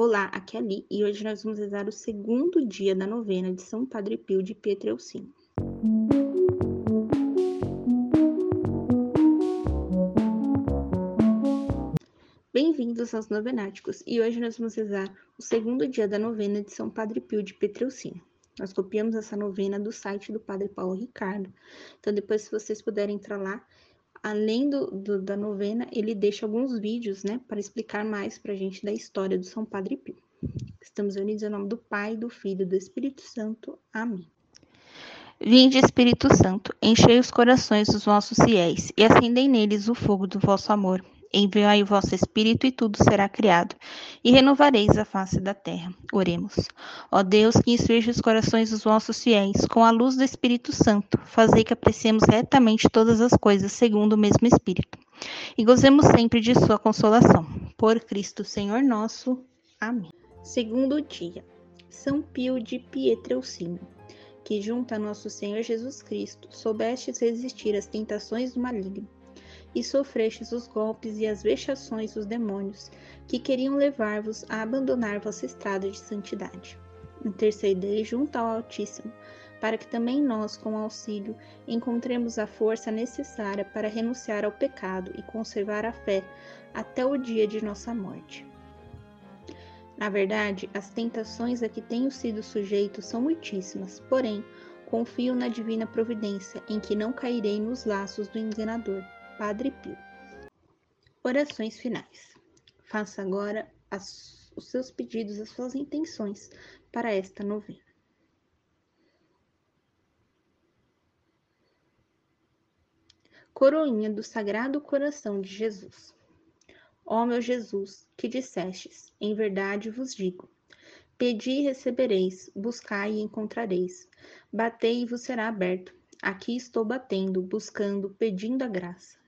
Olá, aqui é a Li e hoje nós vamos rezar o segundo dia da novena de São Padre Pio de Pietrelcina. Bem-vindos aos Novenáticos e hoje nós vamos rezar o segundo dia da novena de São Padre Pio de Pietrelcina. Nós copiamos essa novena do site do Padre Paulo Ricardo. Então, depois, se vocês puderem entrar lá, além do, do, da novena, ele deixa alguns vídeos, né, para explicar mais para a gente da história do São Padre Pio. Estamos unidos em nome do Pai, do Filho e do Espírito Santo. Amém. Vinde, Espírito Santo, enchei os corações dos vossos fiéis e acendei neles o fogo do vosso amor. Enviai o vosso Espírito e tudo será criado, e renovareis a face da terra. Oremos. Ó Deus, que instruís os corações dos vossos fiéis, com a luz do Espírito Santo, fazei que apreciemos retamente todas as coisas segundo o mesmo Espírito, e gozemos sempre de sua consolação. Por Cristo, Senhor nosso. Amém. Segundo dia, São Pio de Pietrelcina, que junto a nosso Senhor Jesus Cristo, soubestes resistir às tentações do maligno e sofrestes os golpes e as vexações dos demônios, que queriam levar-vos a abandonar vossa estrada de santidade. Intercedei junto ao Altíssimo, para que também nós, com auxílio, encontremos a força necessária para renunciar ao pecado e conservar a fé até o dia de nossa morte. Na verdade, as tentações a que tenho sido sujeito são muitíssimas, porém, confio na divina providência, em que não cairei nos laços do enganador Padre Pio. Orações finais. Faça agora as, os seus pedidos, as suas intenções para esta novena. Coroinha do Sagrado Coração de Jesus. Ó meu Jesus, que dissestes, em verdade vos digo: Pedi e recebereis, buscai e encontrareis, batei e vos será aberto. Aqui estou batendo, buscando, pedindo a graça.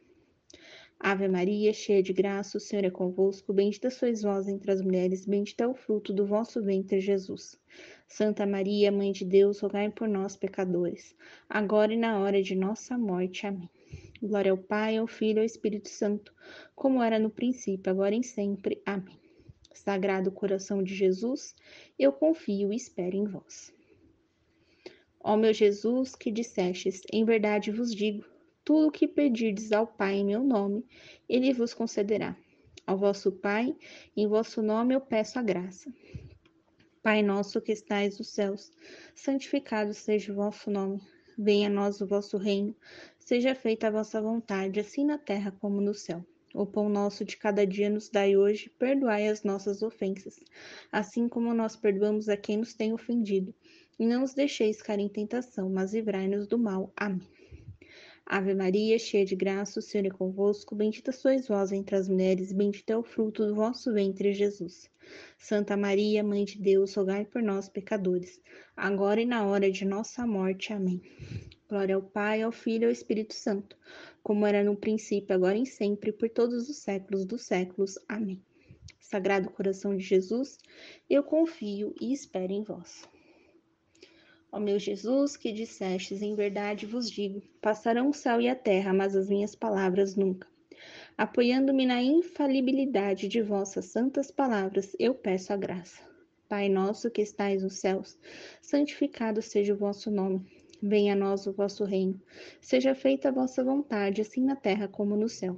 Ave Maria, cheia de graça, o Senhor é convosco, bendita sois vós entre as mulheres, bendito é o fruto do vosso ventre, Jesus. Santa Maria, Mãe de Deus, rogai por nós, pecadores, agora e na hora de nossa morte. Amém. Glória ao Pai, ao Filho e ao Espírito Santo, como era no princípio, agora e sempre. Amém. Sagrado coração de Jesus, eu confio e espero em vós. Ó meu Jesus, que dissestes, em verdade vos digo, tudo o que pedirdes ao Pai em meu nome, ele vos concederá. Ao vosso Pai, em vosso nome eu peço a graça. Pai nosso que estais nos céus, santificado seja o vosso nome. Venha a nós o vosso reino, seja feita a vossa vontade, assim na terra como no céu. O pão nosso de cada dia nos dai hoje, perdoai as nossas ofensas, assim como nós perdoamos a quem nos tem ofendido. E não os deixeis cair em tentação, mas livrai-nos do mal. Amém. Ave Maria, cheia de graça, o Senhor é convosco, bendita sois vós entre as mulheres, bendito é o fruto do vosso ventre, Jesus. Santa Maria, Mãe de Deus, rogai por nós, pecadores, agora e na hora de nossa morte. Amém. Glória ao Pai, ao Filho e ao Espírito Santo, como era no princípio, agora e sempre, por todos os séculos dos séculos. Amém. Sagrado coração de Jesus, eu confio e espero em vós. Ó meu Jesus, que dissestes, em verdade vos digo: passarão o céu e a terra, mas as minhas palavras nunca. Apoiando-me na infalibilidade de vossas santas palavras, eu peço a graça. Pai nosso que estais nos céus, santificado seja o vosso nome. Venha a nós o vosso reino. Seja feita a vossa vontade, assim na terra como no céu.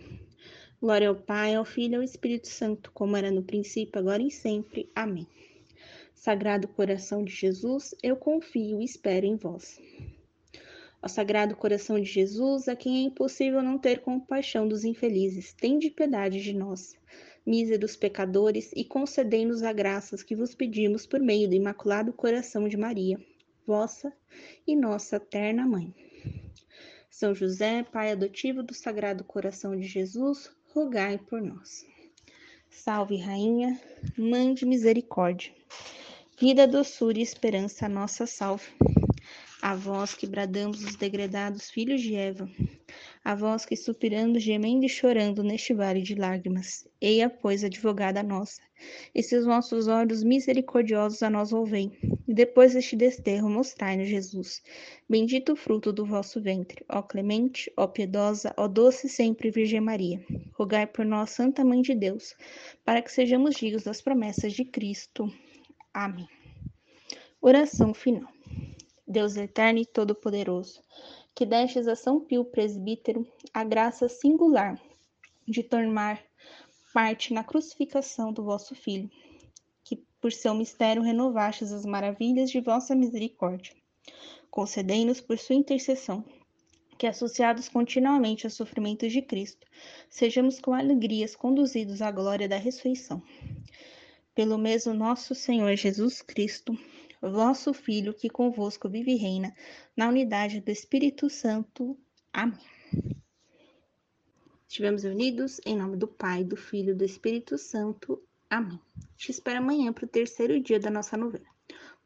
Glória ao Pai, ao Filho e ao Espírito Santo, como era no princípio, agora e sempre. Amém. Sagrado coração de Jesus, eu confio e espero em vós. Ó Sagrado coração de Jesus, a quem é impossível não ter compaixão dos infelizes, tende piedade de nós. míseros pecadores, e concedei-nos a graças que vos pedimos por meio do Imaculado Coração de Maria, vossa e nossa eterna Mãe. São José, Pai adotivo do Sagrado Coração de Jesus, rogai por nós. Salve, Rainha, Mãe de Misericórdia, vida, doçura e esperança, nossa salve. A vós que bradamos os degredados filhos de Eva, a vós que suspirando, gemendo e chorando neste vale de lágrimas, eia, pois, advogada nossa, e seus vossos olhos misericordiosos a nós ouvem, e depois deste desterro mostrai-nos Jesus, bendito o fruto do vosso ventre, ó clemente, ó piedosa, ó doce sempre Virgem Maria, rogai por nós, Santa Mãe de Deus, para que sejamos dignos das promessas de Cristo. Amém. Oração final. Deus eterno e todo-poderoso, que destes a São Pio presbítero a graça singular de tomar parte na crucificação do vosso Filho, que por seu mistério renovastes as maravilhas de vossa misericórdia. Concedei-nos por sua intercessão que, associados continuamente aos sofrimentos de Cristo, sejamos com alegrias conduzidos à glória da ressurreição. Pelo mesmo nosso Senhor Jesus Cristo, vosso Filho, que convosco vive e reina, na unidade do Espírito Santo. Amém. Estivemos unidos em nome do Pai, do Filho e do Espírito Santo. Amém. Te espero amanhã para o terceiro dia da nossa novena.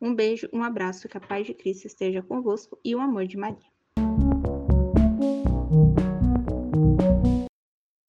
Um beijo, um abraço, que a paz de Cristo esteja convosco e o amor de Maria.